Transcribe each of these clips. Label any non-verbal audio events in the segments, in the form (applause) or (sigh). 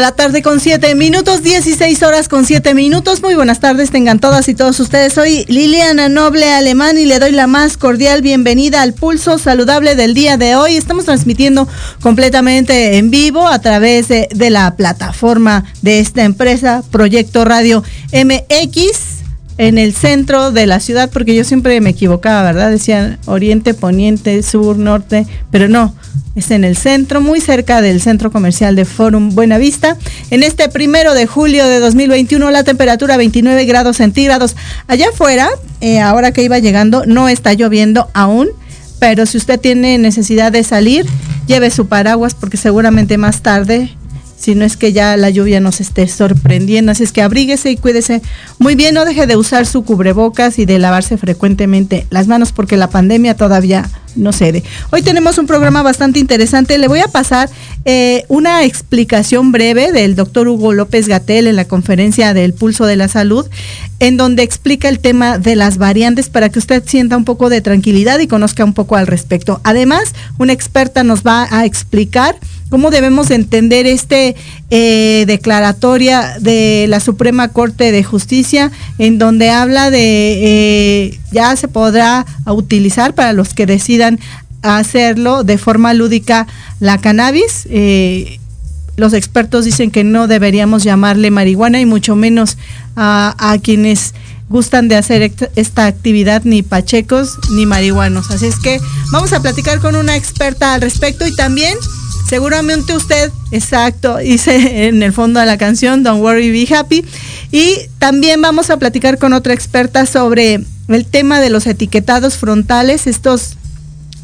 La tarde con 7 minutos, 16 horas con 7 minutos. Muy buenas tardes, tengan todas y todos ustedes. Soy Liliana Noble Alemán y le doy la más cordial bienvenida al pulso saludable del día de hoy. Estamos transmitiendo completamente en vivo a través de, de la plataforma de esta empresa, Proyecto Radio MX en el centro de la ciudad, porque yo siempre me equivocaba, ¿verdad? Decían oriente, poniente, sur, norte, pero no, es en el centro, muy cerca del centro comercial de Forum Buenavista. En este primero de julio de 2021, la temperatura 29 grados centígrados. Allá afuera, eh, ahora que iba llegando, no está lloviendo aún, pero si usted tiene necesidad de salir, lleve su paraguas porque seguramente más tarde si no es que ya la lluvia nos esté sorprendiendo. Así es que abríguese y cuídese muy bien, no deje de usar su cubrebocas y de lavarse frecuentemente las manos porque la pandemia todavía no cede. Hoy tenemos un programa bastante interesante. Le voy a pasar eh, una explicación breve del doctor Hugo López Gatel en la conferencia del Pulso de la Salud, en donde explica el tema de las variantes para que usted sienta un poco de tranquilidad y conozca un poco al respecto. Además, una experta nos va a explicar cómo debemos entender este eh, declaratoria de la Suprema Corte de Justicia, en donde habla de eh, ya se podrá utilizar para los que decidan hacerlo de forma lúdica la cannabis. Eh, los expertos dicen que no deberíamos llamarle marihuana y mucho menos a quienes gustan de hacer esta actividad ni pachecos ni marihuanos. Así es que vamos a platicar con una experta al respecto y también Seguramente usted, exacto, dice en el fondo de la canción Don't Worry, Be Happy. Y también vamos a platicar con otra experta sobre el tema de los etiquetados frontales, estos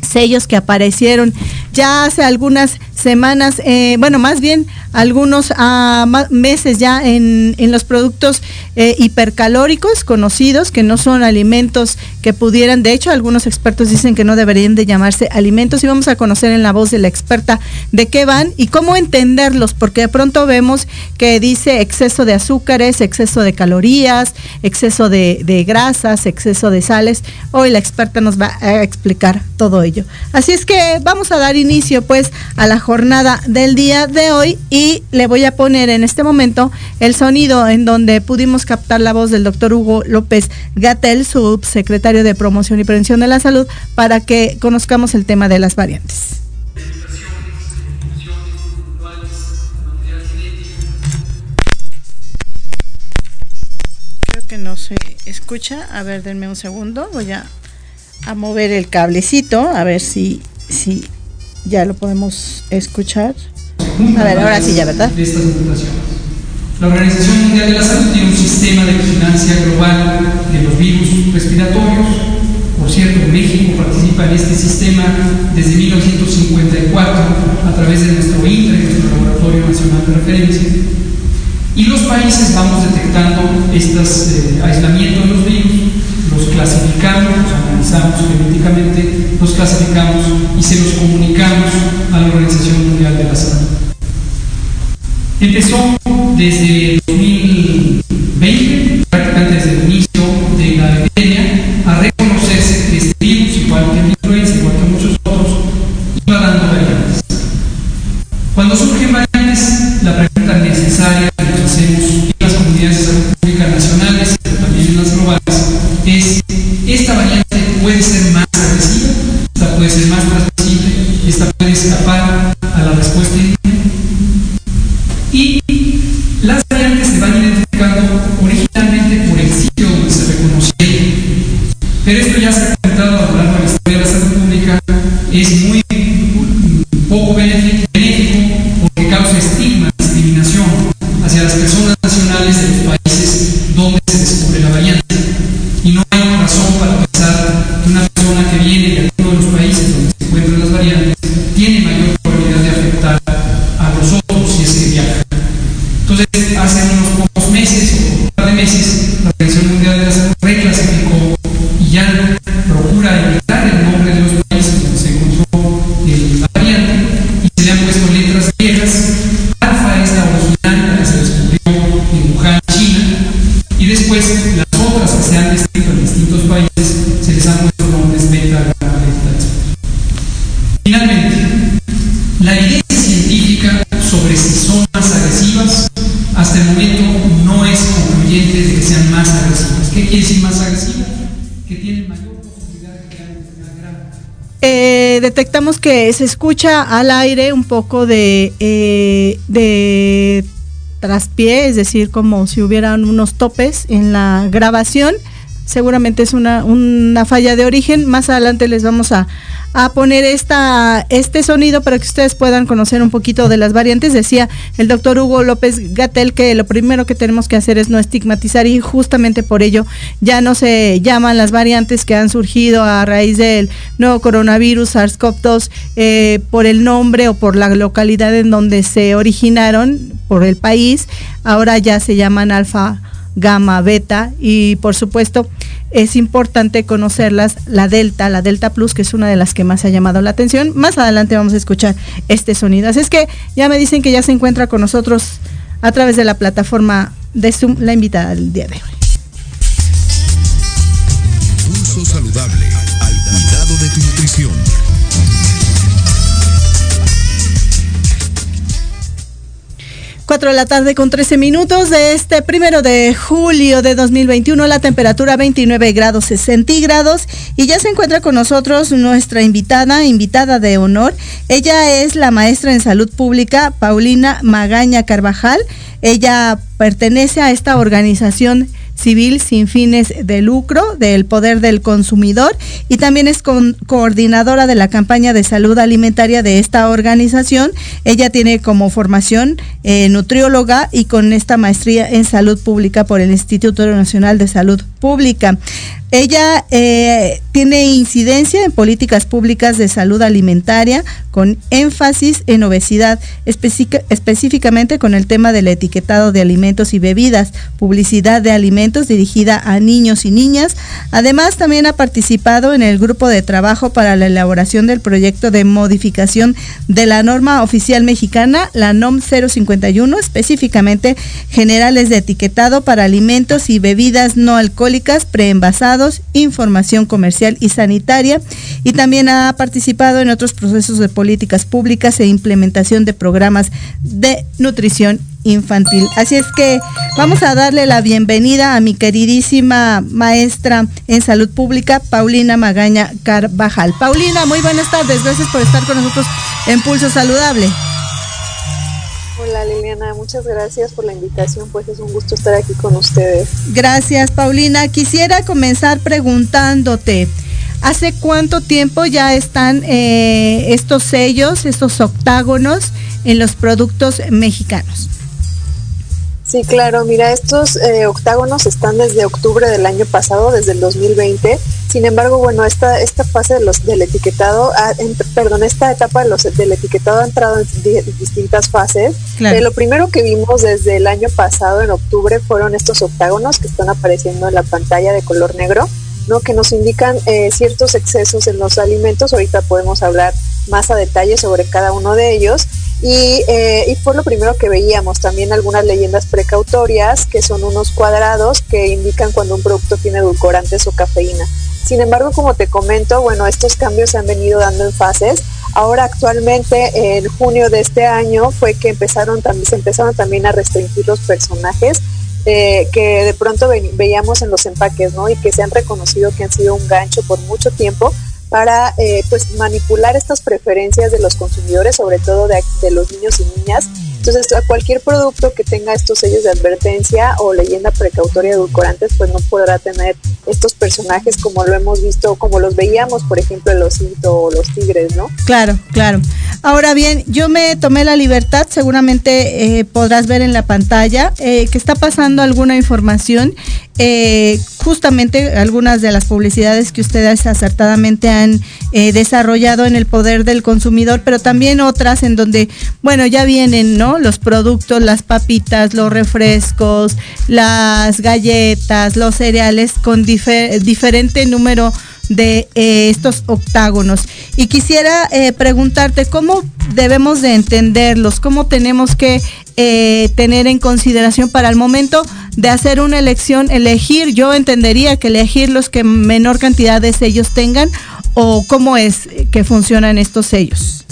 sellos que aparecieron ya hace algunas semanas, eh, bueno, más bien algunos ah, meses ya en, los productos eh, hipercalóricos conocidos, que no son alimentos que pudieran, de hecho algunos expertos dicen que no deberían de llamarse alimentos y vamos a conocer en la voz de la experta de qué van y cómo entenderlos, porque de pronto vemos que dice exceso de azúcares, exceso de calorías, exceso de, de grasas, exceso de sales. Hoy la experta nos va a explicar todo ello. Así es que vamos a dar inicio pues a la jornada del día de hoy y le voy a poner en este momento el sonido en donde pudimos captar la voz del doctor Hugo López Gatel, subsecretario de Promoción y Prevención de la Salud, para que conozcamos el tema de las variantes. Creo que no se escucha. A ver, denme un segundo. Voy a, a mover el cablecito, a ver si, si ya lo podemos escuchar. A ver, ahora sí ya, ¿verdad? De estas La Organización Mundial de la Salud tiene un sistema de vigilancia global de los virus respiratorios. Por cierto, México participa en este sistema desde 1954 a través de nuestro INRE, nuestro Laboratorio Nacional de Referencia. Y los países vamos detectando estos eh, aislamientos de los virus, los clasificamos, los analizamos genéticamente, los clasificamos y se los comunicamos a la Organización Mundial de la Salud. Empezó desde 2020, se escucha al aire un poco de, eh, traspié, es decir, como si hubieran unos topes en la grabación seguramente es una falla de origen. Más adelante les vamos a, a poner este sonido para que ustedes puedan conocer un poquito de las variantes. Decía el doctor Hugo López Gatel que lo primero que tenemos que hacer es no estigmatizar y justamente por ello ya no se llaman las variantes que han surgido a raíz del nuevo coronavirus SARS-CoV-2 eh, por el nombre o por la localidad en donde se originaron, por el país. Ahora ya se llaman alfa gamma, beta y por supuesto es importante conocerlas, la Delta, la Delta Plus, que es una de las que más ha llamado la atención. Más adelante vamos a escuchar este sonido. Así es que ya me dicen que ya se encuentra con nosotros a través de la plataforma de Zoom la invitada del día de hoy. Saludable al de tu 4 de la tarde con 13 minutos de este primero de julio de 2021, la temperatura 29 grados centígrados y ya se encuentra con nosotros nuestra invitada, invitada de honor. Ella es la maestra en salud pública, Paulina Magaña Carvajal. Ella pertenece a esta organización civil sin fines de lucro del poder del consumidor y también es coordinadora de la campaña de salud alimentaria de esta organización. Ella tiene como formación eh, nutrióloga y con esta maestría en salud pública por el Instituto Nacional de Salud Pública. Ella eh, tiene incidencia en políticas públicas de salud alimentaria con énfasis en obesidad, específicamente con el tema del etiquetado de alimentos y bebidas, publicidad de alimentos dirigida a niños y niñas. Además, también ha participado en el grupo de trabajo para la elaboración del proyecto de modificación de la norma oficial mexicana, la NOM 051, específicamente generales de etiquetado para alimentos y bebidas no alcohólicas preenvasadas información comercial y sanitaria y también ha participado en otros procesos de políticas públicas e implementación de programas de nutrición infantil. Así es que vamos a darle la bienvenida a mi queridísima maestra en salud pública, Paulina Magaña Carvajal. Paulina, muy buenas tardes. Gracias por estar con nosotros en Pulso Saludable. Hola Liliana, muchas gracias por la invitación, pues es un gusto estar aquí con ustedes. Gracias Paulina, quisiera comenzar preguntándote, ¿hace cuánto tiempo ya están eh, estos sellos, estos octágonos en los productos mexicanos? Sí, claro, mira, estos eh, octágonos están desde octubre del año pasado, desde el 2020. Sin embargo, bueno, esta, esta fase de los, del etiquetado, perdón, esta etapa de los, del etiquetado ha entrado en distintas fases. Eh, lo primero que vimos desde el año pasado, en octubre, fueron estos octágonos que están apareciendo en la pantalla de color negro. ¿no? que nos indican eh, ciertos excesos en los alimentos. Ahorita podemos hablar más a detalle sobre cada uno de ellos. Eh, y, fue lo primero que veíamos, también algunas leyendas precautorias, que son unos cuadrados que indican cuando un producto tiene edulcorantes o cafeína. Sin embargo, como te comento, bueno, estos cambios se han venido dando en fases. Ahora actualmente, en junio de este año, fue que empezaron también, se empezaron también a restringir los personajes eh, que de pronto veíamos en los empaques, ¿no? Y que se han reconocido que han sido un gancho por mucho tiempo para eh, pues manipular estas preferencias de los consumidores, sobre todo de, de los niños y niñas, entonces, cualquier producto que tenga estos sellos de advertencia o leyenda precautoria edulcorantes, pues no podrá tener estos personajes como lo hemos visto, como los veíamos, por ejemplo, en los cinto o los tigres, ¿no? Claro, claro. Ahora bien, yo me tomé la libertad, seguramente eh, podrás ver en la pantalla, eh, que está pasando alguna información eh, justamente algunas de las publicidades que ustedes acertadamente han desarrollado en el poder del consumidor, pero también otras en donde, bueno, ya vienen, ¿no? Los productos, las papitas, los refrescos, las galletas, los cereales con diferente número de eh, estos octágonos. Y quisiera eh, preguntarte cómo debemos de entenderlos, cómo tenemos que eh, tener en consideración para el momento de hacer una elección, elegir, yo entendería que elegir los que menor cantidad de sellos tengan o cómo es que funcionan estos sellos.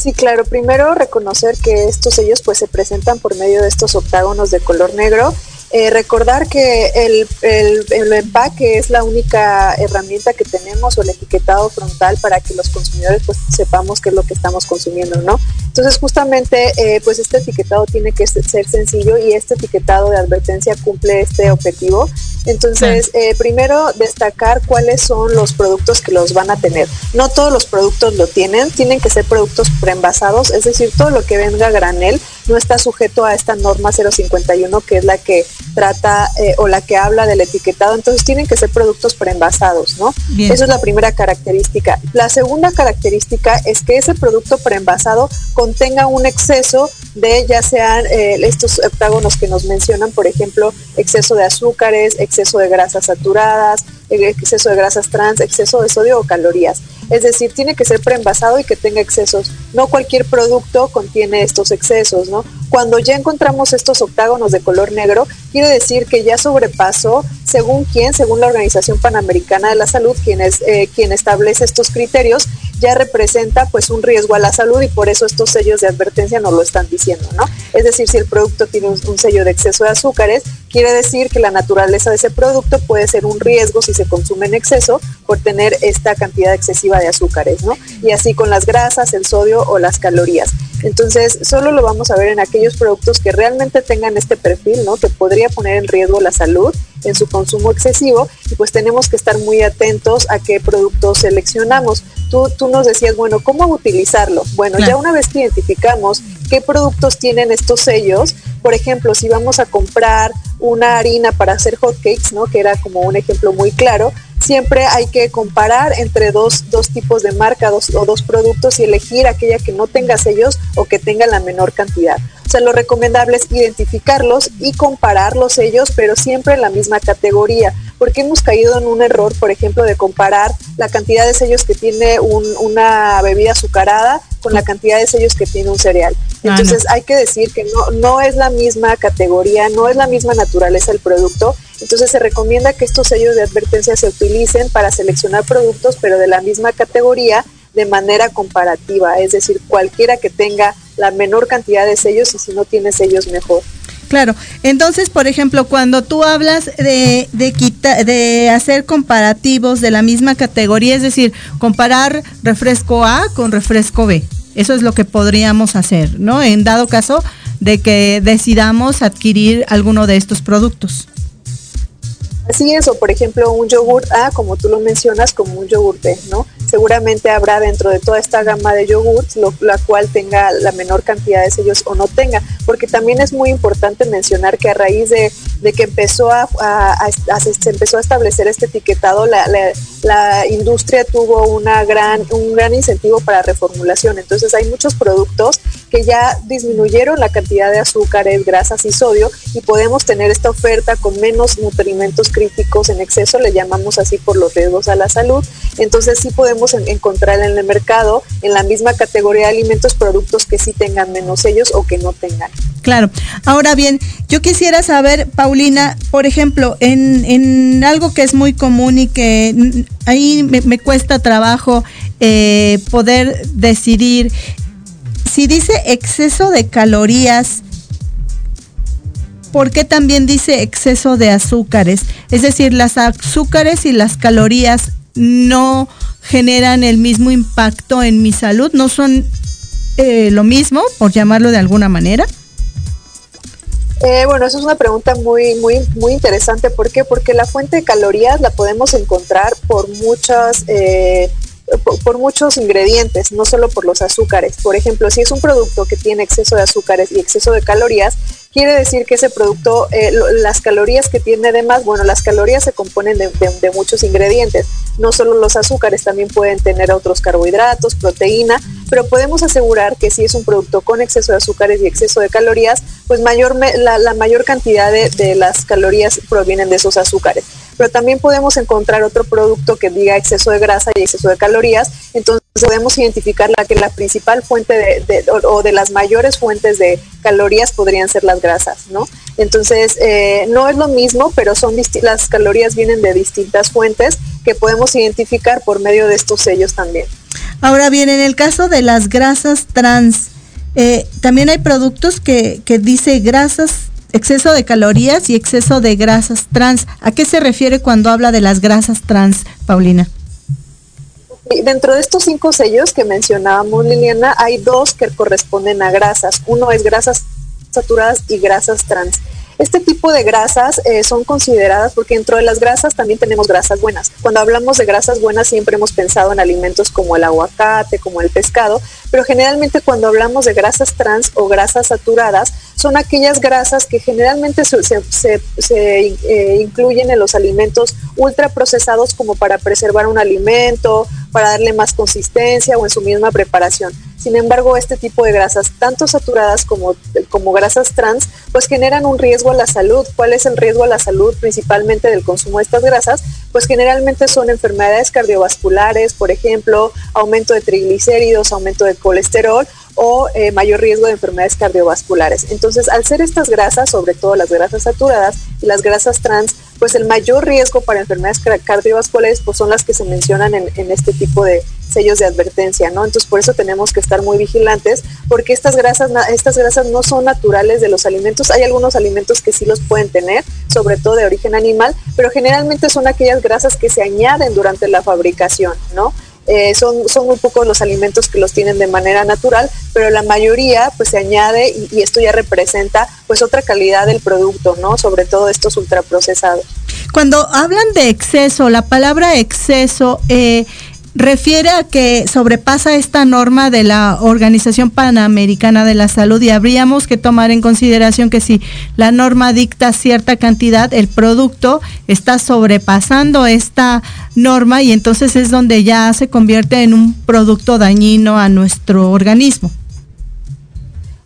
Sí, claro. Primero reconocer que estos sellos pues se presentan por medio de estos octágonos de color negro Eh, recordar que el, el, empaque es la única herramienta que tenemos o el etiquetado frontal para que los consumidores pues sepamos qué es lo que estamos consumiendo, ¿no? Entonces justamente eh, pues este etiquetado tiene que ser sencillo y este etiquetado de advertencia cumple este objetivo. Entonces, eh, primero destacar cuáles son los productos que los van a tener. No todos los productos lo tienen, tienen que ser productos preenvasados, es decir, todo lo que venga a granel no está sujeto a esta norma 051 que es la que trata eh, o la que habla del etiquetado, entonces tienen que ser productos preenvasados, ¿no? Esa es la primera característica. La segunda característica es que ese producto preenvasado contenga un exceso de ya sean eh, estos octágonos que nos mencionan, por ejemplo, exceso de azúcares, exceso de grasas saturadas, exceso de grasas trans, exceso de sodio o calorías. Es decir, tiene que ser preenvasado y que tenga excesos. No cualquier producto contiene estos excesos, ¿no? Cuando ya encontramos estos octágonos de color negro, quiere decir que ya sobrepasó, según quién, según la Organización Panamericana de la Salud, quien, es, eh, quien establece estos criterios, ya representa pues un riesgo a la salud y por eso estos sellos de advertencia nos lo están diciendo, ¿no? Es decir, si el producto tiene un, sello de exceso de azúcares, quiere decir que la naturaleza de ese producto puede ser un riesgo si se consume en exceso por tener esta cantidad excesiva de azúcares, ¿no? Y así con las grasas, el sodio o las calorías. Entonces, solo lo vamos a ver en aquellos productos que realmente tengan este perfil, ¿no? Que podría poner en riesgo la salud en su consumo excesivo y pues tenemos que estar muy atentos a qué productos seleccionamos. Tú, tú nos decías, bueno, ¿cómo utilizarlo? Bueno, ya una vez que identificamos qué productos tienen estos sellos, por ejemplo, si vamos a comprar una harina para hacer hot cakes, ¿no? Que era como un ejemplo muy claro, siempre hay que comparar entre dos, dos tipos de marca o dos productos y elegir aquella que no tenga sellos o que tenga la menor cantidad. O sea, lo recomendable es identificarlos y comparar los sellos, pero siempre en la misma categoría, porque hemos caído en un error, por ejemplo, de comparar la cantidad de sellos que tiene una bebida azucarada con la cantidad de sellos que tiene un cereal. Ah, Entonces hay que decir que no, no es la misma categoría, no es la misma naturaleza el producto. Entonces se recomienda que estos sellos de advertencia se utilicen para seleccionar productos, pero de la misma categoría de manera comparativa, es decir, cualquiera que tenga la menor cantidad de sellos y si no tiene sellos mejor. Claro, entonces, por ejemplo, cuando tú hablas de, de, de hacer comparativos de la misma categoría, es decir, comparar refresco A con refresco B, eso es lo que podríamos hacer, ¿no? En dado caso de que decidamos adquirir alguno de estos productos. Así es, o por ejemplo un yogur A, como tú lo mencionas, como un yogur B, ¿no? Seguramente habrá dentro de toda esta gama de yogurts la cual tenga la menor cantidad de sellos o no tenga, porque también es muy importante mencionar que a raíz de, que empezó a, se empezó a establecer este etiquetado, la, la, industria tuvo una gran, un gran incentivo para reformulación. Entonces hay muchos productos que ya disminuyeron la cantidad de azúcares, grasas y sodio y podemos tener esta oferta con menos nutrimentos críticos en exceso, le llamamos así por los riesgos a la salud. Entonces sí podemos encontrar en el mercado, en la misma categoría de alimentos, productos que sí tengan menos sellos o que no tengan. Claro. Ahora bien, yo quisiera saber, Paulina, por ejemplo, en, en algo que es muy común y que ahí me, cuesta trabajo eh, poder decidir si dice exceso de calorías, ¿por qué también dice exceso de azúcares? Es decir, las azúcares y las calorías no generan el mismo impacto en mi salud, no son eh, lo mismo, por llamarlo de alguna manera. Eh, bueno, eso es una pregunta muy, muy, muy interesante. ¿Por qué? Porque la fuente de calorías la podemos encontrar por muchas eh, por, muchos ingredientes, no solo por los azúcares. Por ejemplo, si es un producto que tiene exceso de azúcares y exceso de calorías, quiere decir que ese producto, eh, las calorías que tiene además, bueno, las calorías se componen de, muchos ingredientes, no solo los azúcares, también pueden tener otros carbohidratos, proteína, pero podemos asegurar que si es un producto con exceso de azúcares y exceso de calorías, pues mayor la, mayor cantidad de, de las calorías provienen de esos azúcares pero también podemos encontrar otro producto que diga exceso de grasa y exceso de calorías, entonces podemos identificar la que la principal fuente de, o, de las mayores fuentes de calorías podrían ser las grasas, ¿no? Entonces, eh, no es lo mismo, pero son las calorías vienen de distintas fuentes que podemos identificar por medio de estos sellos también. Ahora bien, en el caso de las grasas trans, eh, también hay productos que, que dice grasas exceso de calorías y exceso de grasas trans. ¿A qué se refiere cuando habla de las grasas trans, Paulina? Dentro de estos cinco sellos que mencionábamos, Liliana, hay dos que corresponden a grasas. Uno es grasas saturadas y grasas trans. Este tipo de grasas eh, son consideradas porque dentro de las grasas también tenemos grasas buenas. Cuando hablamos de grasas buenas siempre hemos pensado en alimentos como el aguacate, como el pescado, pero generalmente cuando hablamos de grasas trans o grasas saturadas son aquellas grasas que generalmente se, eh, incluyen en los alimentos ultraprocesados como para preservar un alimento, para darle más consistencia o en su misma preparación. Sin embargo, este tipo de grasas, tanto saturadas como, como grasas trans, pues generan un riesgo a la salud. ¿Cuál es el riesgo a la salud principalmente del consumo de estas grasas? Pues generalmente son enfermedades cardiovasculares, por ejemplo, aumento de triglicéridos, aumento de colesterol o eh, mayor riesgo de enfermedades cardiovasculares. Entonces, al ser estas grasas, sobre todo las grasas saturadas y las grasas trans, pues el mayor riesgo para enfermedades cardiovasculares pues son las que se mencionan en, en, este tipo de sellos de advertencia, ¿no? Entonces por eso tenemos que estar muy vigilantes porque estas grasas, estas grasas no son naturales de los alimentos. Hay algunos alimentos que sí los pueden tener, sobre todo de origen animal, pero generalmente son aquellas grasas que se añaden durante la fabricación, ¿no? Eh, son, son muy pocos los alimentos que los tienen de manera natural, pero la mayoría pues se añade y, esto ya representa pues otra calidad del producto, ¿no? Sobre todo estos ultraprocesados. Cuando hablan de exceso, la palabra exceso, eh, refiere a que sobrepasa esta norma de la Organización Panamericana de la Salud y habríamos que tomar en consideración que si la norma dicta cierta cantidad, el producto está sobrepasando esta norma y entonces es donde ya se convierte en un producto dañino a nuestro organismo.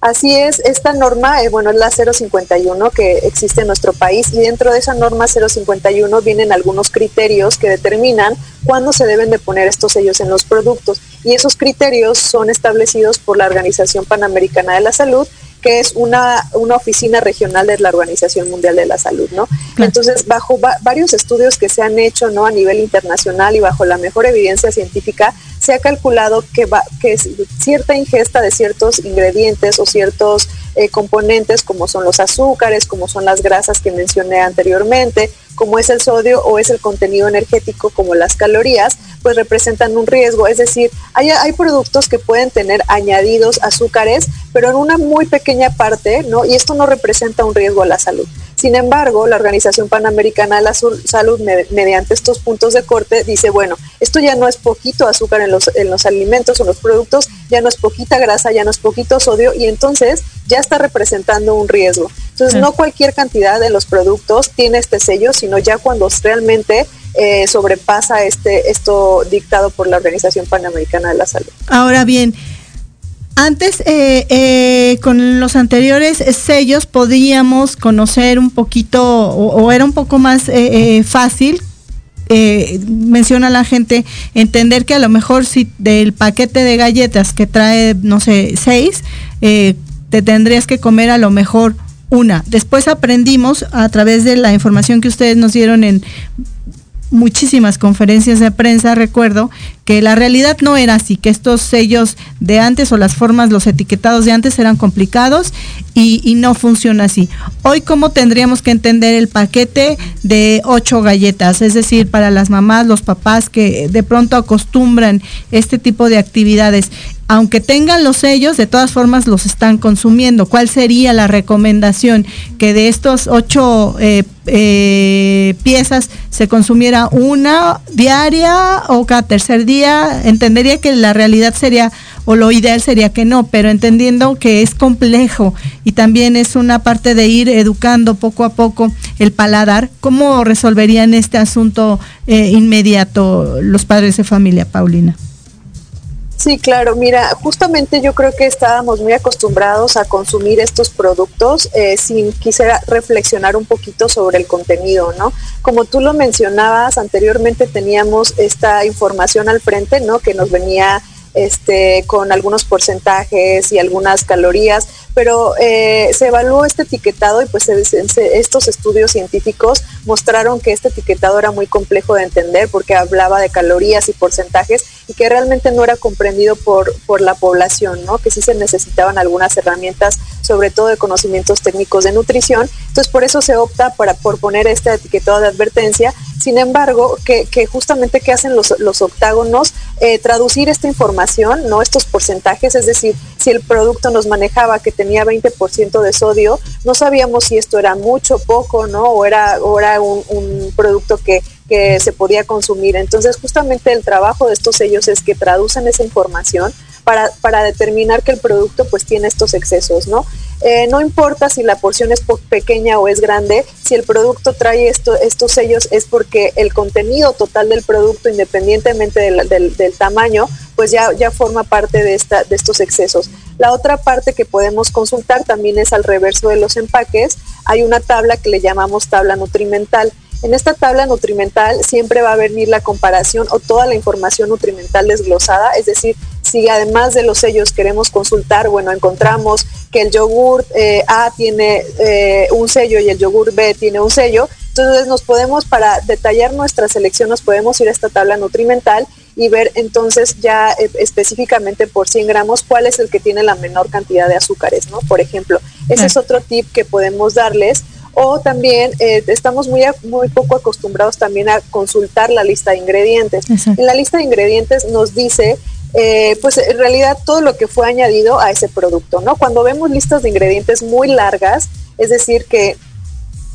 Así es, esta norma, eh, bueno, es la 051 que existe en nuestro país y dentro de esa norma 051 vienen algunos criterios que determinan cuándo se deben de poner estos sellos en los productos. Y esos criterios son establecidos por la Organización Panamericana de la Salud que es una, una oficina regional de la Organización Mundial de la Salud, ¿no? Entonces, bajo varios estudios que se han hecho, ¿no? A nivel internacional y bajo la mejor evidencia científica, se ha calculado que, va, que cierta ingesta de ciertos ingredientes o ciertos eh, componentes, como son los azúcares, como son las grasas que mencioné anteriormente, como es el sodio o es el contenido energético como las calorías, pues representan un riesgo. Es decir, hay, hay, productos que pueden tener añadidos azúcares, pero en una muy pequeña parte, ¿no? Y esto no representa un riesgo a la salud. Sin embargo, la Organización Panamericana de la Salud, mediante estos puntos de corte, dice, bueno, esto ya no es poquito azúcar en los, en los alimentos o los productos, ya no es poquita grasa, ya no es poquito sodio, y entonces ya está representando un riesgo. Entonces, no cualquier cantidad de los productos tiene este sello, sino ya cuando realmente eh, sobrepasa este esto dictado por la Organización Panamericana de la Salud. Ahora bien, antes, eh, eh, con los anteriores sellos, podíamos conocer un poquito, o, era un poco más eh, fácil, menciona la gente, entender que a lo mejor si del paquete de galletas que trae, no sé, seis, te tendrías que comer a lo mejor una. Después aprendimos a través de la información que ustedes nos dieron en muchísimas conferencias de prensa, recuerdo, que la realidad no era así, que estos sellos de antes o las formas, los etiquetados de antes eran complicados y, no funciona así. Hoy, ¿cómo tendríamos que entender el paquete de ocho galletas? Es decir, para las mamás, los papás que de pronto acostumbran este tipo de actividades, aunque tengan los sellos, de todas formas los están consumiendo. ¿Cuál sería la recomendación? Que de estos ocho eh, eh, piezas se consumiera una diaria o cada tercer día. Entendería que la realidad sería, o lo ideal sería que no, pero entendiendo que es complejo y también es una parte de ir educando poco a poco el paladar, ¿cómo resolverían este asunto eh, inmediato los padres de familia, Paulina? Sí, claro. Mira, justamente yo creo que estábamos muy acostumbrados a consumir estos productos eh, sin quisiera reflexionar un poquito sobre el contenido, ¿no? Como tú lo mencionabas anteriormente, teníamos esta información al frente, ¿no? Que nos venía este, con algunos porcentajes y algunas calorías, pero eh, se evaluó este etiquetado y pues estos estudios científicos mostraron que este etiquetado era muy complejo de entender porque hablaba de calorías y porcentajes y que realmente no era comprendido por, por la población, ¿no? que sí se necesitaban algunas herramientas, sobre todo de conocimientos técnicos de nutrición. Entonces, por eso se opta para, por poner este etiquetado de advertencia. Sin embargo, que, que justamente que hacen los, octágonos, eh, traducir esta información, no estos porcentajes, es decir, si el producto nos manejaba que tenía 20% de sodio, no sabíamos si esto era mucho, poco, ¿no? O era, era un producto que que se podía consumir. Entonces, justamente el trabajo de estos sellos es que traducen esa información para, para determinar que el producto pues tiene estos excesos, ¿no? Eh, no importa si la porción es pequeña o es grande, si el producto trae esto, estos sellos es porque el contenido total del producto, independientemente del, del, del tamaño, pues ya, ya forma parte de, esta, de estos excesos. La otra parte que podemos consultar también es al reverso de los empaques. Hay una tabla que le llamamos tabla nutrimental. En esta tabla nutrimental siempre va a venir la comparación o toda la información nutrimental desglosada, es decir, si además de los sellos queremos consultar, bueno, encontramos que el yogur eh, A tiene eh, un sello y el yogur B tiene un sello, entonces nos podemos, para detallar nuestra selección, nos podemos ir a esta tabla nutrimental y ver entonces ya eh, específicamente por 100 gramos cuál es el que tiene la menor cantidad de azúcares, ¿no? Por ejemplo, ese es otro tip que podemos darles o también eh, estamos muy, muy poco acostumbrados también a consultar la lista de ingredientes. Exacto. En la lista de ingredientes nos dice, eh, pues en realidad todo lo que fue añadido a ese producto, ¿no? Cuando vemos listas de ingredientes muy largas, es decir, que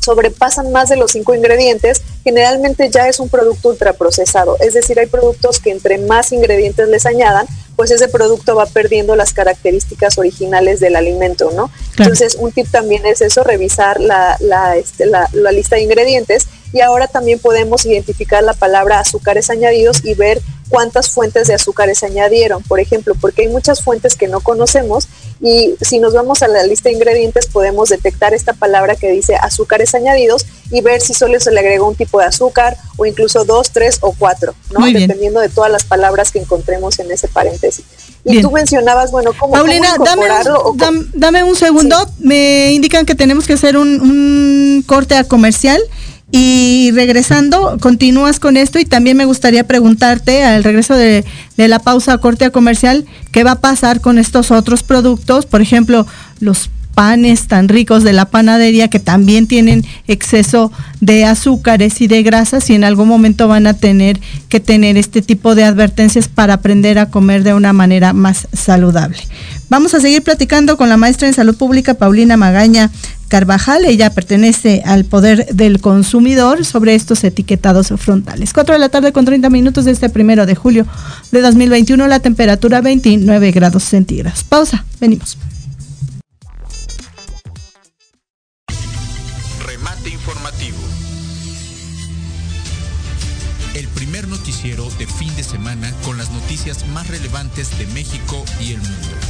sobrepasan más de los cinco ingredientes, generalmente ya es un producto ultraprocesado. Es decir, hay productos que entre más ingredientes les añadan, pues ese producto va perdiendo las características originales del alimento, ¿no? Claro. Entonces, un tip también es eso, revisar la, la, este, la, la lista de ingredientes y ahora también podemos identificar la palabra azúcares añadidos y ver cuántas fuentes de azúcares se añadieron, por ejemplo, porque hay muchas fuentes que no conocemos y si nos vamos a la lista de ingredientes podemos detectar esta palabra que dice azúcares añadidos y ver si solo se le agregó un tipo de azúcar o incluso dos, tres o cuatro, ¿no? Dependiendo de todas las palabras que encontremos en ese paréntesis. Y Bien. tú mencionabas, bueno, cómo, Paulina, cómo incorporarlo un, dame un segundo. Me indican que tenemos que hacer un, un corte a comercial. Y regresando, continúas con esto y también me gustaría preguntarte al regreso de, la pausa corte a comercial, ¿qué va a pasar con estos otros productos? Por ejemplo, los panes tan ricos de la panadería que también tienen exceso de azúcares y de grasas y en algún momento van a tener que tener este tipo de advertencias para aprender a comer de una manera más saludable. Vamos a seguir platicando con la maestra en salud pública Paulina Magaña Carvajal. Ella pertenece al poder del consumidor sobre estos etiquetados frontales. 4 de la tarde con 30 minutos de este primero de julio de 2021, la temperatura 29 grados centígrados. Pausa, venimos. Remate informativo. El primer noticiero de fin de semana con las noticias más relevantes de México y el mundo.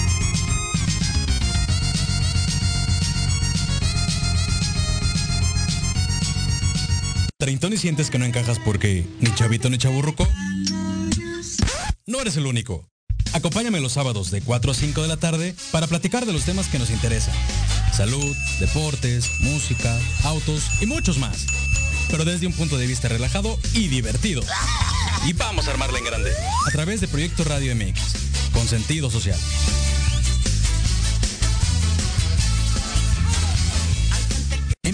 ¿Treintón y sientes que no encajas porque ni chavito ni chaburruco? No eres el único. Acompáñame los sábados de 4 a 5 de la tarde para platicar de los temas que nos interesan. Salud, deportes, música, autos y muchos más. Pero desde un punto de vista relajado y divertido. Y vamos a armarla en grande. A través de Proyecto Radio MX. Con sentido social.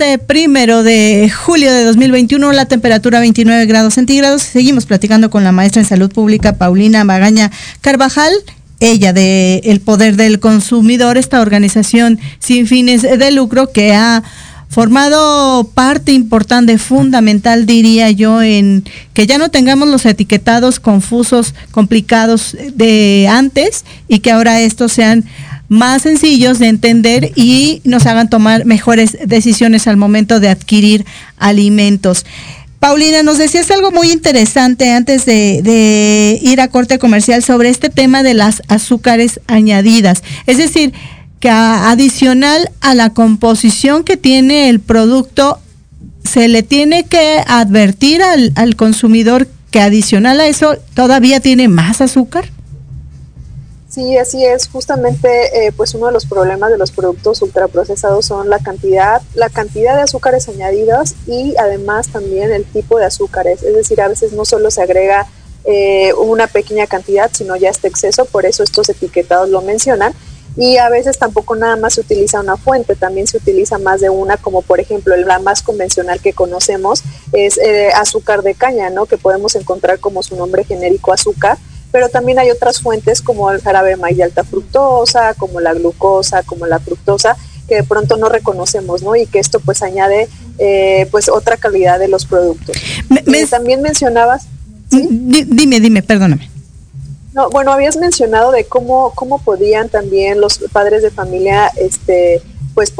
Este primero de julio de 2021, la temperatura 29 grados centígrados. Seguimos platicando con la maestra en salud pública Paulina Magaña Carvajal, ella de El Poder del Consumidor, esta organización sin fines de lucro que ha formado parte importante, fundamental, diría yo, en que ya no tengamos los etiquetados confusos, complicados de antes y que ahora estos sean más sencillos de entender y nos hagan tomar mejores decisiones al momento de adquirir alimentos. Paulina, nos decías algo muy interesante antes de, ir a corte comercial sobre este tema de las azúcares añadidas. Es decir, que adicional a la composición que tiene el producto, se le tiene que advertir al, al consumidor que adicional a eso todavía tiene más azúcar. Sí, así es. Justamente, eh, pues uno de los problemas de los productos ultraprocesados son la cantidad, la cantidad de azúcares añadidas y además también el tipo de azúcares. Es decir, a veces no solo se agrega eh, una pequeña cantidad, sino ya este exceso. Por eso estos etiquetados lo mencionan. Y a veces tampoco nada más se utiliza una fuente, también se utiliza más de una, como por ejemplo la más convencional que conocemos es eh, azúcar de caña, ¿no? Que podemos encontrar como su nombre genérico azúcar pero también hay otras fuentes como el jarabe de maíz de alta fructosa, como la glucosa, como la fructosa, que de pronto no reconocemos, ¿no? Y que esto pues añade eh, pues otra calidad de los productos. Me, eh, también mencionabas... Dime, dime, perdóname. No, bueno, habías mencionado de cómo, cómo podían también los padres de familia este, pues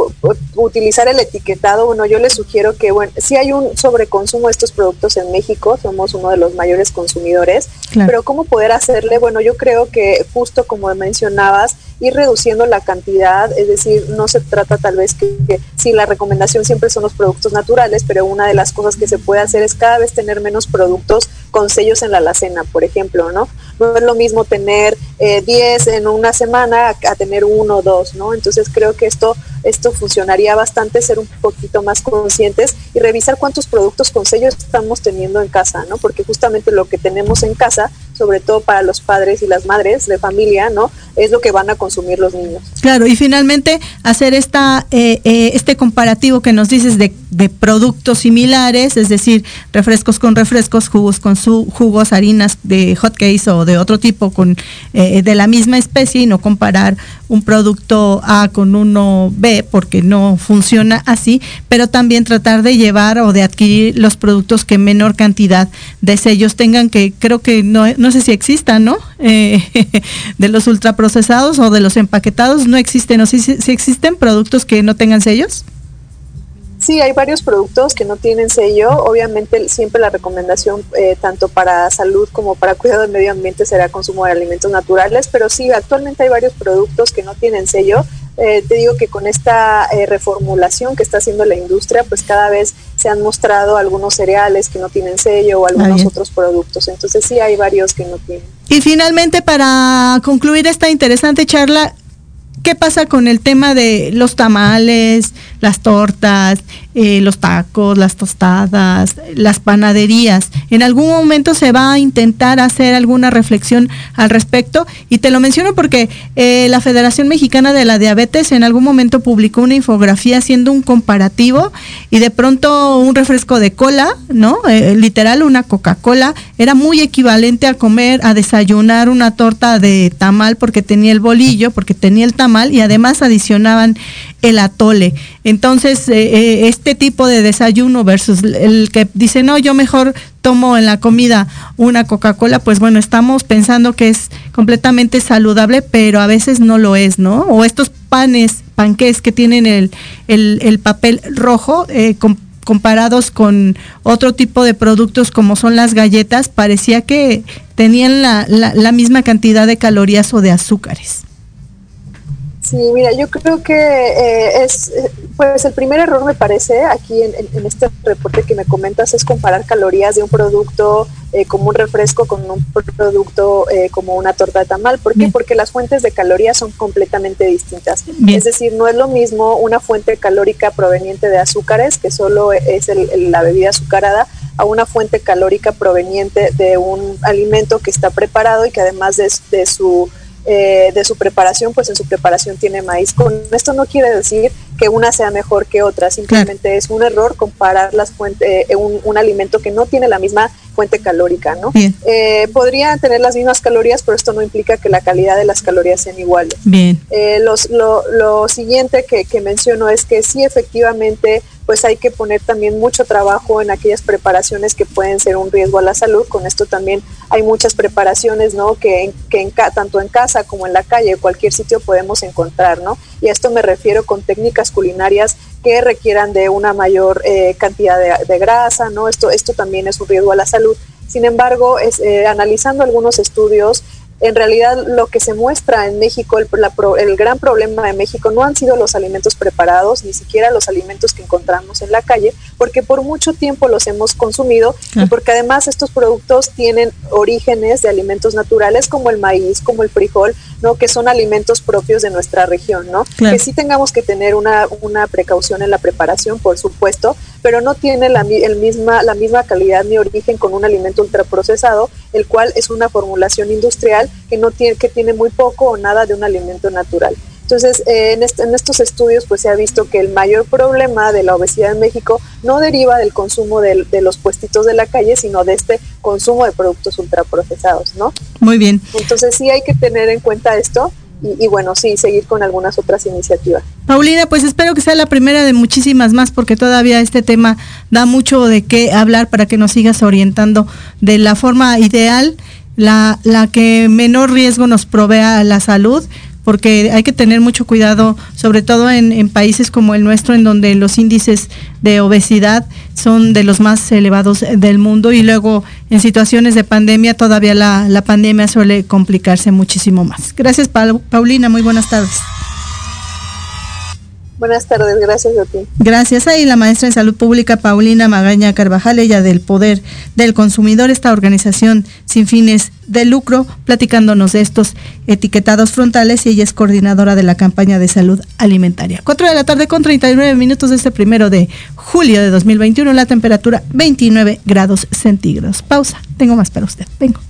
utilizar el etiquetado, bueno, yo les sugiero que, bueno, si hay un sobreconsumo de estos productos en México, somos uno de los mayores consumidores, pero ¿cómo poder hacerle? Bueno, yo creo que justo como mencionabas, ir reduciendo la cantidad, es decir, no se trata tal vez que, que si la recomendación siempre son los productos naturales, pero una de las cosas que se puede hacer es cada vez tener menos productos con sellos en la alacena, por ejemplo, ¿no? No es lo mismo tener 10 eh, en una semana a, tener uno o dos, ¿no? Entonces creo que esto, esto funcionaría bastante, ser un poquito más conscientes y revisar cuántos productos con sellos estamos teniendo en casa, ¿no? Porque justamente lo que tenemos en casa sobre todo para los padres y las madres de familia, ¿no? Es lo que van a consumir los niños. Claro, y finalmente hacer esta, eh, eh, este comparativo que nos dices de, productos similares, es decir, refrescos con refrescos, jugos con su, jugos, harinas de hot case o de otro tipo con eh, de la misma especie y no comparar un producto A con uno B porque no funciona así, pero también tratar de llevar o de adquirir los productos que menor cantidad de sellos tengan que creo que no, no sé si existan, ¿no? Eh, (laughs) de los ultraprocesados o de los empaquetados no existen, o si existen productos que no tengan sellos. Sí, hay varios productos que no tienen sello. Obviamente siempre la recomendación eh, tanto para salud como para cuidado del medio ambiente será consumo de alimentos naturales, pero sí, actualmente hay varios productos que no tienen sello. Eh, te digo que con esta eh, reformulación que está haciendo la industria, pues cada vez se han mostrado algunos cereales que no tienen sello o algunos otros productos. Entonces sí hay varios que no tienen. Y finalmente, para concluir esta interesante charla, ¿Qué pasa con el tema de los tamales, las tortas, eh, los tacos, las tostadas, las panaderías? En algún momento se va a intentar hacer alguna reflexión al respecto y te lo menciono porque eh, la Federación Mexicana de la Diabetes en algún momento publicó una infografía haciendo un comparativo y de pronto un refresco de cola, ¿no? Eh, literal una Coca-Cola era muy equivalente a comer, a desayunar una torta de tamal porque tenía el bolillo, porque tenía el tamal mal y además adicionaban el atole. Entonces, eh, eh, este tipo de desayuno versus el que dice, no, yo mejor tomo en la comida una Coca-Cola, pues bueno, estamos pensando que es completamente saludable, pero a veces no lo es, ¿no? O estos panes, panques que tienen el, el, papel rojo, eh, comparados con otro tipo de productos como son las galletas, parecía que tenían la, la misma cantidad de calorías o de azúcares. Sí, mira, yo creo que eh, es, Pues el primer error me parece aquí en, este reporte que me comentas es comparar calorías de un producto eh, como un refresco con un producto eh, como una torta de tamal. ¿Por qué? Porque las fuentes de calorías son completamente distintas. Es decir, no es lo mismo una fuente calórica proveniente de azúcares, que solo es la bebida azucarada, a una fuente calórica proveniente de un alimento que está preparado y que además de su eh, de su preparación, pues en su preparación tiene maíz. Con esto no quiere decir que una sea mejor que otra, simplemente es un error comparar las fuentes, eh, un, alimento que no tiene la misma fuente calórica, ¿no? Eh, podría tener las mismas calorías, pero esto no implica que la calidad de las calorías sean iguales. Bien. Los, lo, lo, siguiente que, que menciono es que sí, efectivamente, pues hay que poner también mucho trabajo en aquellas preparaciones que pueden ser un riesgo a la salud. Con esto también hay muchas preparaciones, ¿no? Que, que en, tanto en casa como en la calle, cualquier sitio podemos encontrar, ¿no? Y a esto me refiero con técnicas culinarias que requieran de una mayor eh, cantidad de, grasa, ¿no? Esto, esto también es un riesgo a la salud. Sin embargo, es, eh, analizando algunos estudios, en realidad lo que se muestra en México, el, el, gran problema de México no han sido los alimentos preparados, ni siquiera los alimentos que encontramos en la calle, porque por mucho tiempo los hemos consumido y porque además estos productos tienen orígenes de alimentos naturales como el maíz, como el frijol, ¿no? que son alimentos propios de nuestra región, ¿no? Que sí tengamos que tener una, una precaución en la preparación, por supuesto, pero no tiene la, el misma, la misma calidad ni origen con un alimento ultraprocesado, el cual es una formulación industrial que, no tiene, que tiene muy poco o nada de un alimento natural. Entonces, eh, en, en, estos estudios pues se ha visto que el mayor problema de la obesidad en México no deriva del consumo de, de, los puestitos de la calle, sino de este consumo de productos ultraprocesados, ¿no? Muy bien. Entonces sí hay que tener en cuenta esto y, bueno, sí, seguir con algunas otras iniciativas. Paulina, pues espero que sea la primera de muchísimas más porque todavía este tema da mucho de qué hablar para que nos sigas orientando de la forma ideal, la, la que menor riesgo nos provea la salud porque hay que tener mucho cuidado, sobre todo en, países como el nuestro, en donde los índices de obesidad son de los más elevados del mundo y luego en situaciones de pandemia todavía la, la pandemia suele complicarse muchísimo más. Gracias, Paulina, muy buenas tardes. Buenas tardes, gracias a ti. Gracias. Ahí la maestra en salud pública Paulina Magaña Carvajal, ella del Poder del Consumidor, esta organización sin fines de lucro, platicándonos de estos etiquetados frontales y ella es coordinadora de la campaña de salud alimentaria. Cuatro de la tarde con 39 minutos este primero de julio de 2021, la temperatura 29 grados centígrados. Pausa, tengo más para usted. Vengo.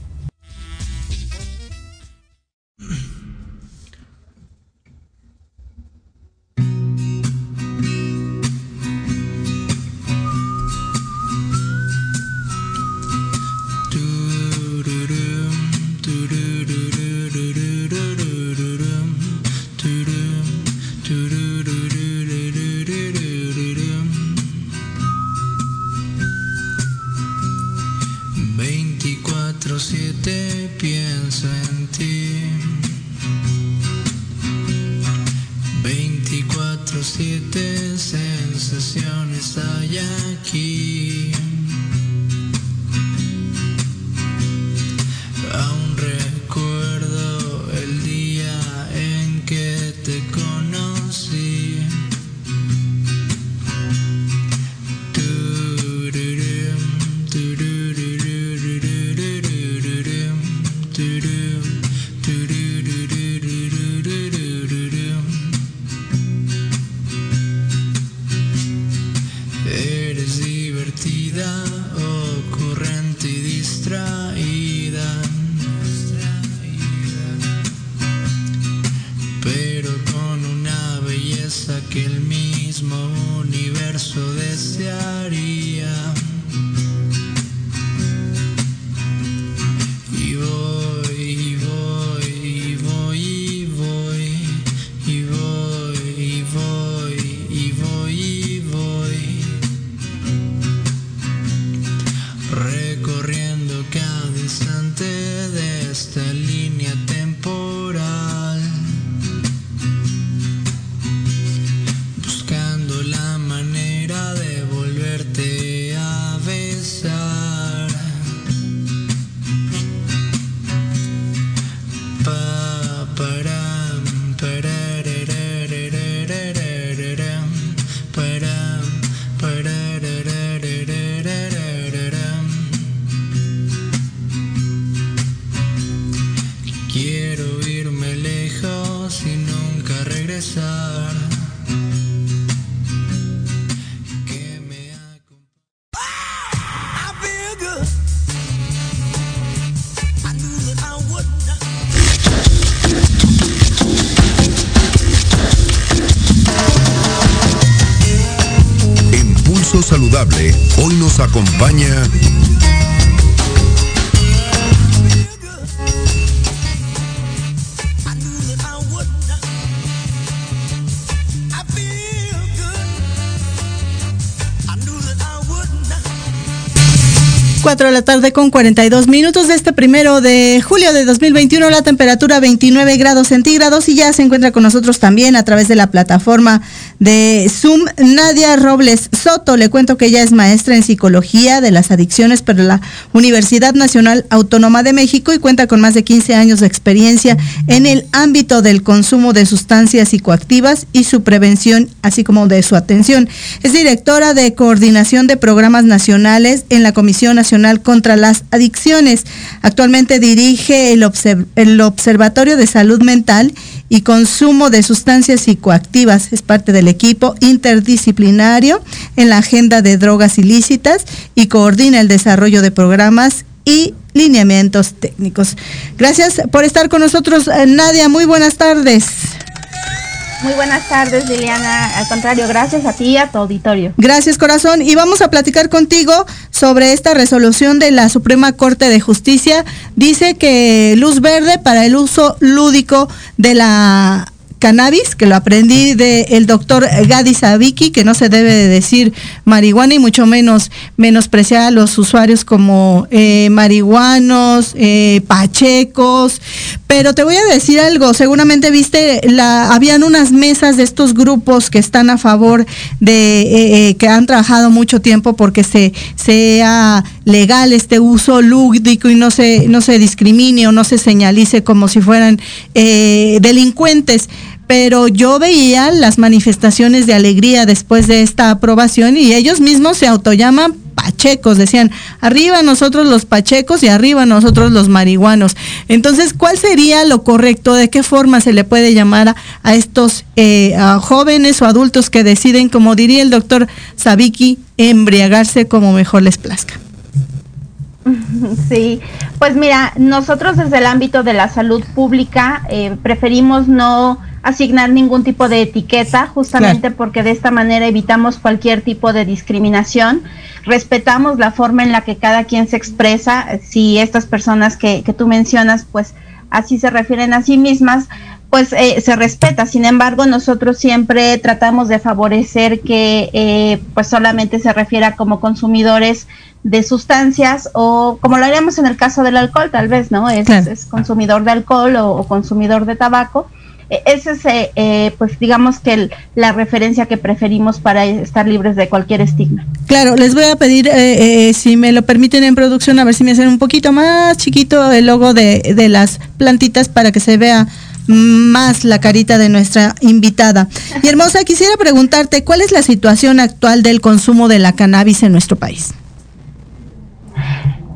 La manera de volverte acompaña 4 de la tarde con 42 minutos de este primero de julio de 2021, la temperatura 29 grados centígrados y ya se encuentra con nosotros también a través de la plataforma de Zoom Nadia Robles Soto. Le cuento que ella es maestra en psicología de las adicciones por la Universidad Nacional Autónoma de México y cuenta con más de 15 años de experiencia en el ámbito del consumo de sustancias psicoactivas y su prevención, así como de su atención. Es directora de coordinación de programas nacionales en la Comisión Nacional contra las Adicciones. Actualmente dirige el, el Observatorio de Salud Mental y Consumo de Sustancias Psicoactivas. Es parte del equipo interdisciplinario en la agenda de drogas ilícitas y coordina el desarrollo de programas y lineamientos técnicos. Gracias por estar con nosotros, eh, Nadia. Muy buenas tardes. Muy buenas tardes, Liliana. Al contrario, gracias a ti y a tu auditorio. Gracias, corazón. Y vamos a platicar contigo sobre esta resolución de la Suprema Corte de Justicia. Dice que luz verde para el uso lúdico de la cannabis, que lo aprendí del doctor Gadi Sabiki, que no se debe de decir marihuana y mucho menos menospreciar a los usuarios como eh, marihuanos, eh, pachecos. Pero te voy a decir algo, seguramente viste, la, habían unas mesas de estos grupos que están a favor de, eh, que han trabajado mucho tiempo porque se sea legal este uso lúdico y no se, no se discrimine o no se señalice como si fueran delincuentes pero yo veía las manifestaciones de alegría después de esta aprobación y ellos mismos se autollaman pachecos, decían, arriba nosotros los pachecos y arriba nosotros los marihuanos. Entonces, ¿cuál sería lo correcto? ¿De qué forma se le puede llamar a, estos eh, jóvenes o adultos que deciden, como diría el doctor Sabiki, embriagarse como mejor les plazca? (laughs) Sí, pues mira, nosotros desde el ámbito de la salud pública eh, preferimos no asignar ningún tipo de etiqueta, justamente porque de esta manera evitamos cualquier tipo de discriminación, respetamos la forma en la que cada quien se expresa, si estas personas que, que tú mencionas, pues así se refieren a sí mismas, pues eh, se respeta. Sin embargo, nosotros siempre tratamos de favorecer que eh, pues solamente se refiera como consumidores de sustancias o como lo haríamos en el caso del alcohol, tal vez, ¿no? Es, es consumidor de alcohol o consumidor de tabaco e, ese es, eh, eh, pues digamos que la referencia que preferimos para estar libres de cualquier estigma. Claro, les voy a pedir, eh, si me lo permiten en producción, a ver si me hacen un poquito más chiquito el logo de, de las plantitas para que se vea más la carita de nuestra invitada. Y hermosa, quisiera preguntarte, ¿cuál es la situación actual del consumo de la cannabis en nuestro país?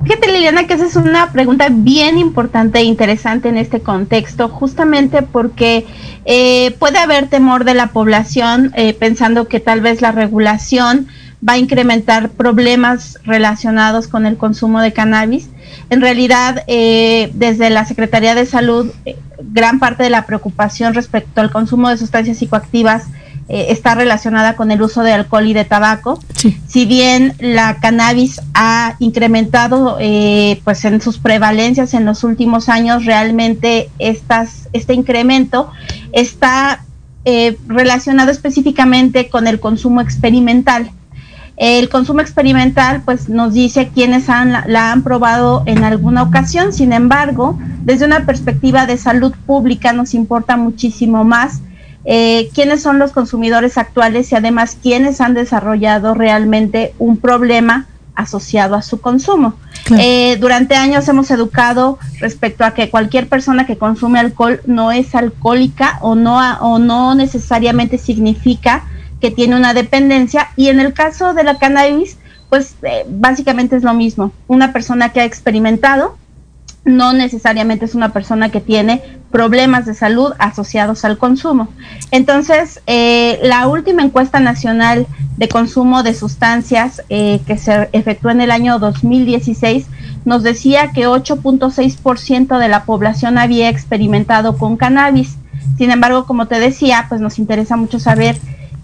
Fíjate, Liliana, que esa es una pregunta bien importante e interesante en este contexto, justamente porque eh, puede haber temor de la población eh, pensando que tal vez la regulación va a incrementar problemas relacionados con el consumo de cannabis. En realidad, eh, desde la Secretaría de Salud, gran parte de la preocupación respecto al consumo de sustancias psicoactivas eh, está relacionada con el uso de alcohol y de tabaco. Si bien la cannabis ha incrementado eh, pues en sus prevalencias en los últimos años, realmente estas, este incremento está eh, relacionado específicamente con el consumo experimental. El consumo experimental pues nos dice quienes han, la han probado en alguna ocasión, sin embargo, desde una perspectiva de salud pública nos importa muchísimo más eh, quiénes son los consumidores actuales y además quiénes han desarrollado realmente un problema asociado a su consumo. Eh, durante años hemos educado respecto a que cualquier persona que consume alcohol no es alcohólica o no, o no necesariamente significa que tiene una dependencia y en el caso de la cannabis, pues eh, básicamente es lo mismo. Una persona que ha experimentado no necesariamente es una persona que tiene problemas de salud asociados al consumo. Entonces, eh, la última encuesta nacional de consumo de sustancias eh, que se efectuó en el año 2016 nos decía que 8.6% de la población había experimentado con cannabis. Sin embargo, como te decía, pues nos interesa mucho saber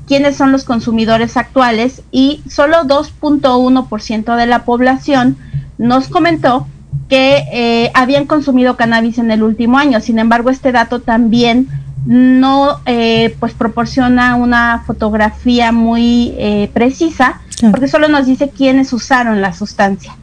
quiénes son los consumidores actuales y solo 2.1% de la población nos comentó que eh, habían consumido cannabis en el último año. Sin embargo, este dato también no eh, pues proporciona una fotografía muy eh, precisa porque solo nos dice quiénes usaron la sustancia.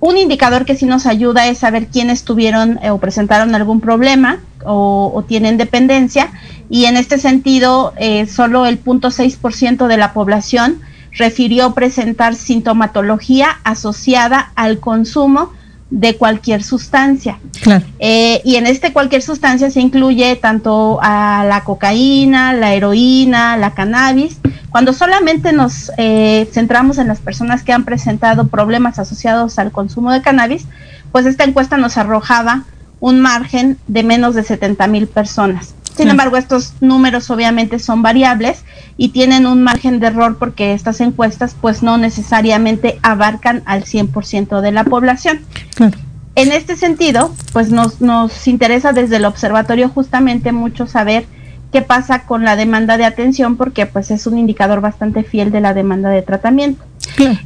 Un indicador que sí nos ayuda es saber quiénes tuvieron o presentaron algún problema o, o tienen dependencia y en este sentido solo el 0.6% de la población refirió presentar sintomatología asociada al consumo de cualquier sustancia. Eh, y en este cualquier sustancia se incluye tanto a la cocaína, la heroína, la cannabis. Cuando solamente nos eh, centramos en las personas que han presentado problemas asociados al consumo de cannabis, pues esta encuesta nos arrojaba un margen de menos de 70 mil personas. Sin embargo, estos números obviamente son variables y tienen un margen de error porque estas encuestas pues no necesariamente abarcan al 100% de la población. En este sentido, pues nos, nos interesa desde el observatorio justamente mucho saber qué pasa con la demanda de atención porque pues es un indicador bastante fiel de la demanda de tratamiento.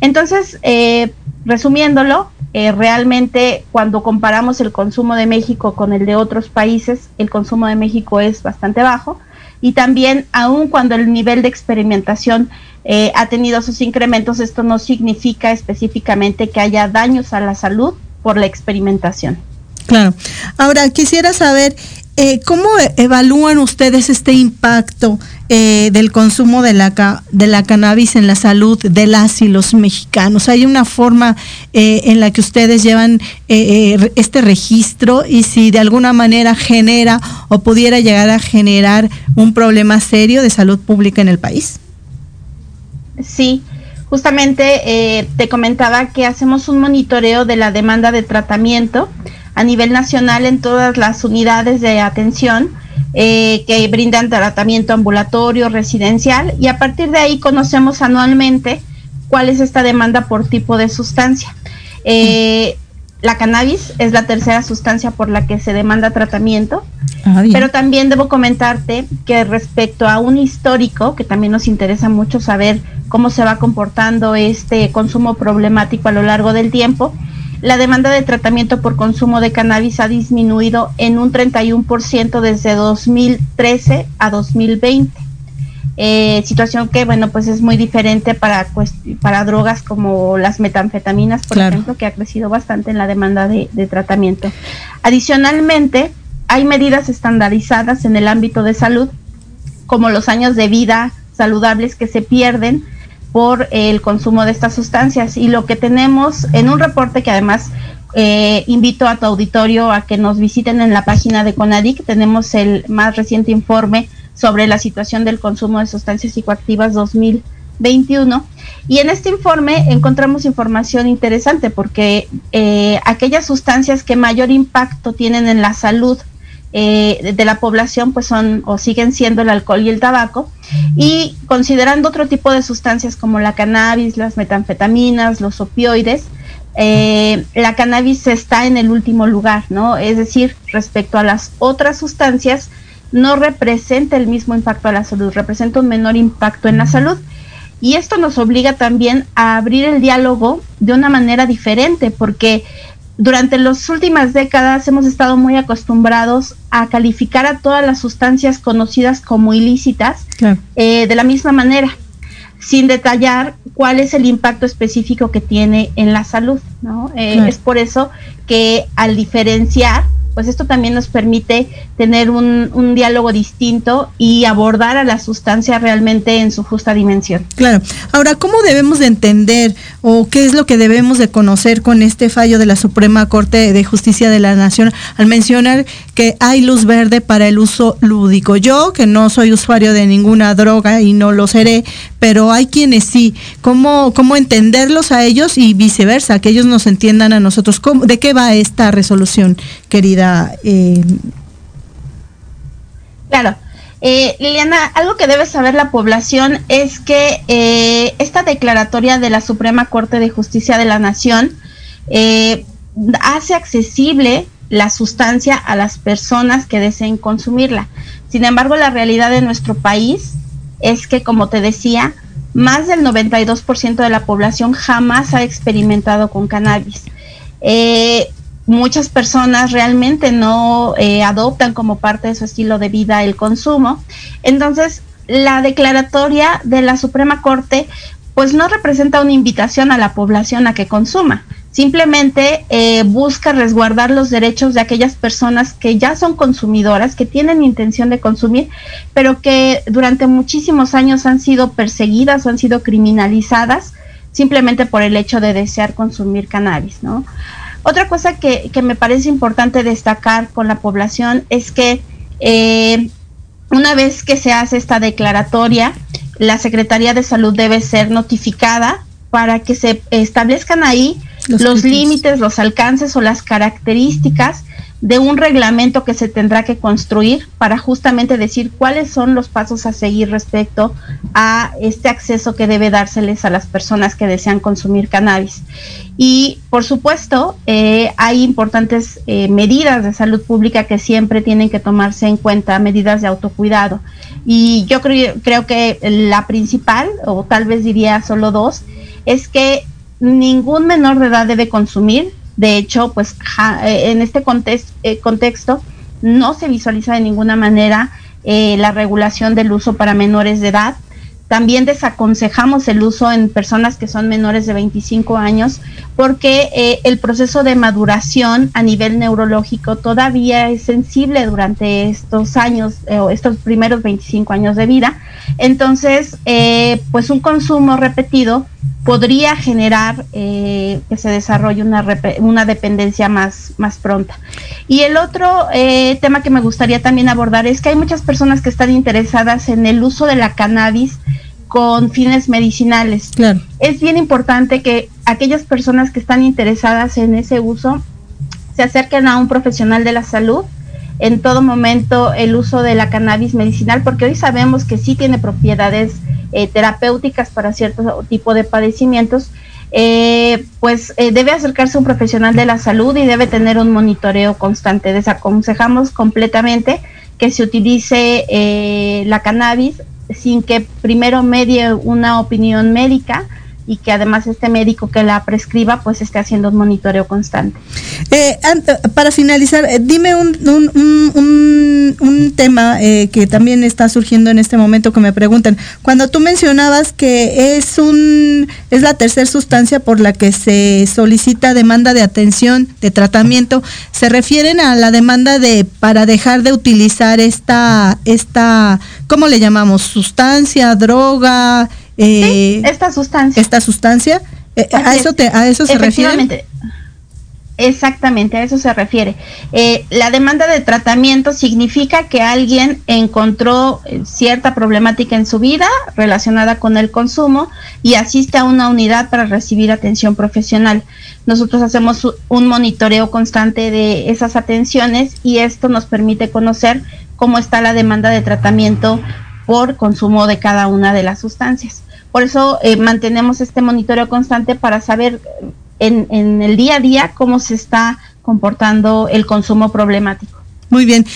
Entonces, eh, resumiéndolo, eh, realmente cuando comparamos el consumo de México con el de otros países, el consumo de México es bastante bajo y también aun cuando el nivel de experimentación eh, ha tenido sus incrementos, esto no significa específicamente que haya daños a la salud por la experimentación. Claro. Ahora, quisiera saber eh, ¿Cómo evalúan ustedes este impacto eh, del consumo de la, de la cannabis en la salud de las y los mexicanos? ¿Hay una forma eh, en la que ustedes llevan este registro y si de alguna manera genera o pudiera llegar a generar un problema serio de salud pública en el país? Sí, justamente te comentaba que hacemos un monitoreo de la demanda de tratamiento a nivel nacional en todas las unidades de atención eh, que brindan tratamiento ambulatorio, residencial, y a partir de ahí conocemos anualmente cuál es esta demanda por tipo de sustancia. Eh, la cannabis es la tercera sustancia por la que se demanda tratamiento, ah, pero también debo comentarte que respecto a un histórico, que también nos interesa mucho saber cómo se va comportando este consumo problemático a lo largo del tiempo, la demanda de tratamiento por consumo de cannabis ha disminuido en un 31% desde 2013 a 2020. Eh, situación que, bueno, pues es muy diferente para, para drogas como las metanfetaminas, por ejemplo, que ha crecido bastante en la demanda de, de tratamiento. Adicionalmente, hay medidas estandarizadas en el ámbito de salud, como los años de vida saludables que se pierden por el consumo de estas sustancias. Y lo que tenemos en un reporte que además eh, invito a tu auditorio a que nos visiten en la página de CONADIC, tenemos el más reciente informe sobre la situación del consumo de sustancias psicoactivas 2021. Y en este informe encontramos información interesante porque eh, aquellas sustancias que mayor impacto tienen en la salud eh, de la población pues son o siguen siendo el alcohol y el tabaco y considerando otro tipo de sustancias como la cannabis, las metanfetaminas, los opioides, eh, la cannabis está en el último lugar, ¿no? Es decir, respecto a las otras sustancias, no representa el mismo impacto a la salud, representa un menor impacto en la salud. Y esto nos obliga también a abrir el diálogo de una manera diferente, porque durante las últimas décadas hemos estado muy acostumbrados a calificar a todas las sustancias conocidas como ilícitas eh, de la misma manera, sin detallar cuál es el impacto específico que tiene en la salud. ¿no? Eh, es por eso que al diferenciar pues esto también nos permite tener un, diálogo distinto y abordar a la sustancia realmente en su justa dimensión. Claro. Ahora, ¿cómo debemos de entender o qué es lo que debemos de conocer con este fallo de la Suprema Corte de Justicia de la Nación al mencionar que hay luz verde para el uso lúdico? Yo, que no soy usuario de ninguna droga y no lo seré, pero hay quienes sí. ¿Cómo, cómo entenderlos a ellos y viceversa, que ellos nos entiendan a nosotros? ¿Cómo, ¿De qué va esta resolución, querida? Eh, claro. Eh, Liliana, algo que debe saber la población es que eh, esta declaratoria de la Suprema Corte de Justicia de la Nación hace accesible la sustancia a las personas que deseen consumirla. Sin embargo, la realidad de nuestro país es que, como te decía, más del 92% de la población jamás ha experimentado con cannabis. Eh, muchas personas realmente no eh, adoptan como parte de su estilo de vida el consumo. Entonces, la declaratoria de la Suprema Corte pues no representa una invitación a la población a que consuma, simplemente eh, busca resguardar los derechos de aquellas personas que ya son consumidoras, que tienen intención de consumir, pero que durante muchísimos años han sido perseguidas o han sido criminalizadas simplemente por el hecho de desear consumir cannabis, ¿no? Otra cosa que, me parece importante destacar con la población es que eh, una vez que se hace esta declaratoria, la Secretaría de Salud debe ser notificada para que se establezcan ahí los, límites, los alcances o las características de un reglamento que se tendrá que construir para justamente decir cuáles son los pasos a seguir respecto a este acceso que debe dárseles a las personas que desean consumir cannabis. Y por supuesto, eh, hay importantes eh, medidas de salud pública que siempre tienen que tomarse en cuenta, medidas de autocuidado. Y yo creo, creo que la principal, o tal vez diría solo dos, es que ningún menor de edad debe consumir. De hecho, pues eh, en este eh, contexto no se visualiza de ninguna manera eh, la regulación del uso para menores de edad. También desaconsejamos el uso en personas que son menores de 25 años porque el proceso de maduración a nivel neurológico todavía es sensible durante estos años o estos primeros 25 años de vida. Entonces, pues un consumo repetido podría generar eh, que se desarrolle una, una dependencia más, más pronta. Y el otro eh, tema que me gustaría también abordar es que hay muchas personas que están interesadas en el uso de la cannabis con fines medicinales. Claro. Es bien importante que aquellas personas que están interesadas en ese uso se acerquen a un profesional de la salud en todo momento el uso de la cannabis medicinal, porque hoy sabemos que sí tiene propiedades eh, terapéuticas para cierto tipo de padecimientos, eh, pues eh, debe acercarse un profesional de la salud y debe tener un monitoreo constante. Desaconsejamos completamente que se utilice la cannabis sin que primero medie una opinión médica y que además este médico que la prescriba pues esté haciendo un monitoreo constante. Eh, para finalizar, eh, dime un, un, un, tema eh, que también está surgiendo en este momento que me preguntan. Cuando tú mencionabas que es un es la tercera sustancia por la que se solicita demanda de atención, de tratamiento, ¿se refieren a la demanda de para dejar de utilizar esta esta ¿cómo le llamamos? sustancia, droga, eh, esta sustancia. Esta sustancia, eh, a, eso te, a eso se refiere. Exactamente, a eso se refiere. Eh, la demanda de tratamiento significa que alguien encontró cierta problemática en su vida relacionada con el consumo y asiste a una unidad para recibir atención profesional. Nosotros hacemos un monitoreo constante de esas atenciones y esto nos permite conocer cómo está la demanda de tratamiento por consumo de cada una de las sustancias. Por eso eh, mantenemos este monitoreo constante para saber en, en el día a día cómo se está comportando el consumo problemático. Muy bien.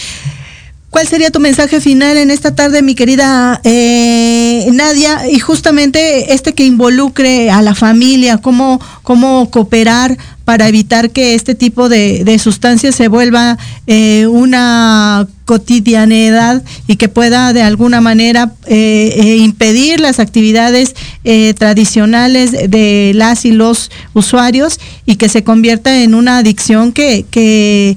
¿Cuál sería tu mensaje final en esta tarde, mi querida eh, Nadia? Y justamente este que involucre a la familia, cómo, cómo cooperar para evitar que este tipo de, de sustancias se vuelva eh, una cotidianidad y que pueda de alguna manera eh, eh, impedir las actividades tradicionales de las y los usuarios y que se convierta en una adicción que, que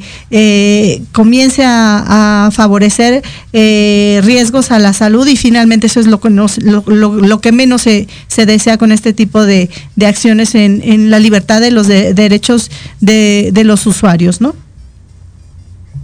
comience a, favorecer riesgos a la salud. Y finalmente eso es lo que, nos, lo, lo, que menos se, se, desea con este tipo de, de acciones en, en, la libertad de los derechos de, de los usuarios, ¿no?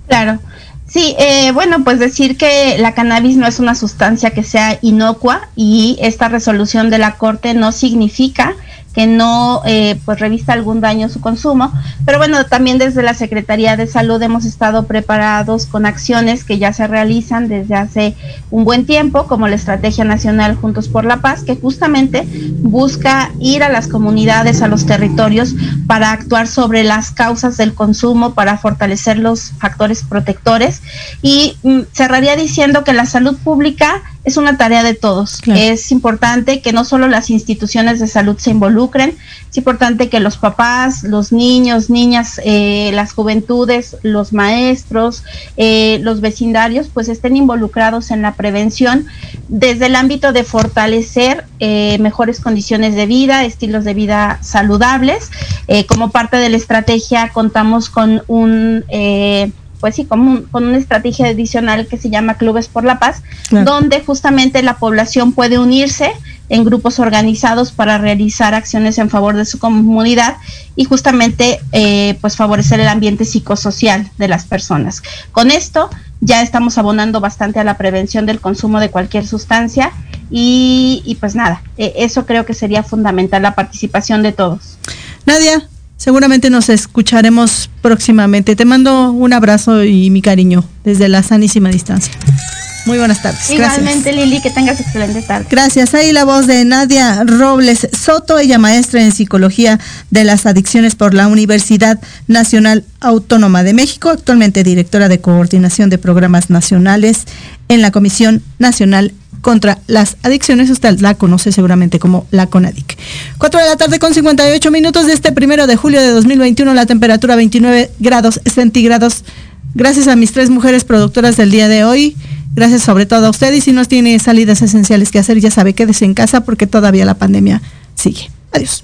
Claro. Sí, eh, bueno, pues decir que la cannabis no es una sustancia que sea inocua y esta resolución de la Corte no significa que no eh, pues revista algún daño su consumo. Pero bueno, también desde la Secretaría de Salud hemos estado preparados con acciones que ya se realizan desde hace un buen tiempo, como la Estrategia Nacional Juntos por la Paz, que justamente busca ir a las comunidades, a los territorios, para actuar sobre las causas del consumo, para fortalecer los factores protectores. Y mm, cerraría diciendo que la salud pública es una tarea de todos. Es importante que no solo las instituciones de salud se involucren, es importante que los papás, los niños, niñas, eh, las juventudes, los maestros, eh, los vecindarios, pues estén involucrados en la prevención desde el ámbito de fortalecer eh, mejores condiciones de vida, estilos de vida saludables. como parte de la estrategia contamos con un pues sí, con, con, una estrategia adicional que se llama Clubes por la Paz, donde justamente la población puede unirse en grupos organizados para realizar acciones en favor de su comunidad y justamente eh, pues favorecer el ambiente psicosocial de las personas. Con esto ya estamos abonando bastante a la prevención del consumo de cualquier sustancia y, y pues nada, eh, eso creo que sería fundamental, la participación de todos. Nadia, Seguramente nos escucharemos próximamente. Te mando un abrazo y mi cariño desde la sanísima distancia. Muy buenas tardes. Igualmente, Lili, que tengas excelente tarde. Gracias. Ahí la voz de Nadia Robles Soto, ella maestra en psicología de las adicciones por la Universidad Nacional Autónoma de México, actualmente directora de coordinación de programas nacionales en la Comisión Nacional contra las adicciones. Usted la conoce seguramente como la CONADIC. 4 de la tarde con 58 minutos de este primero de julio de 2021, la temperatura 29 grados centígrados. Gracias a mis tres mujeres productoras del día de hoy. Gracias sobre todo a usted y si no tiene salidas esenciales que hacer, ya sabe, quédese en casa porque todavía la pandemia sigue. Adiós.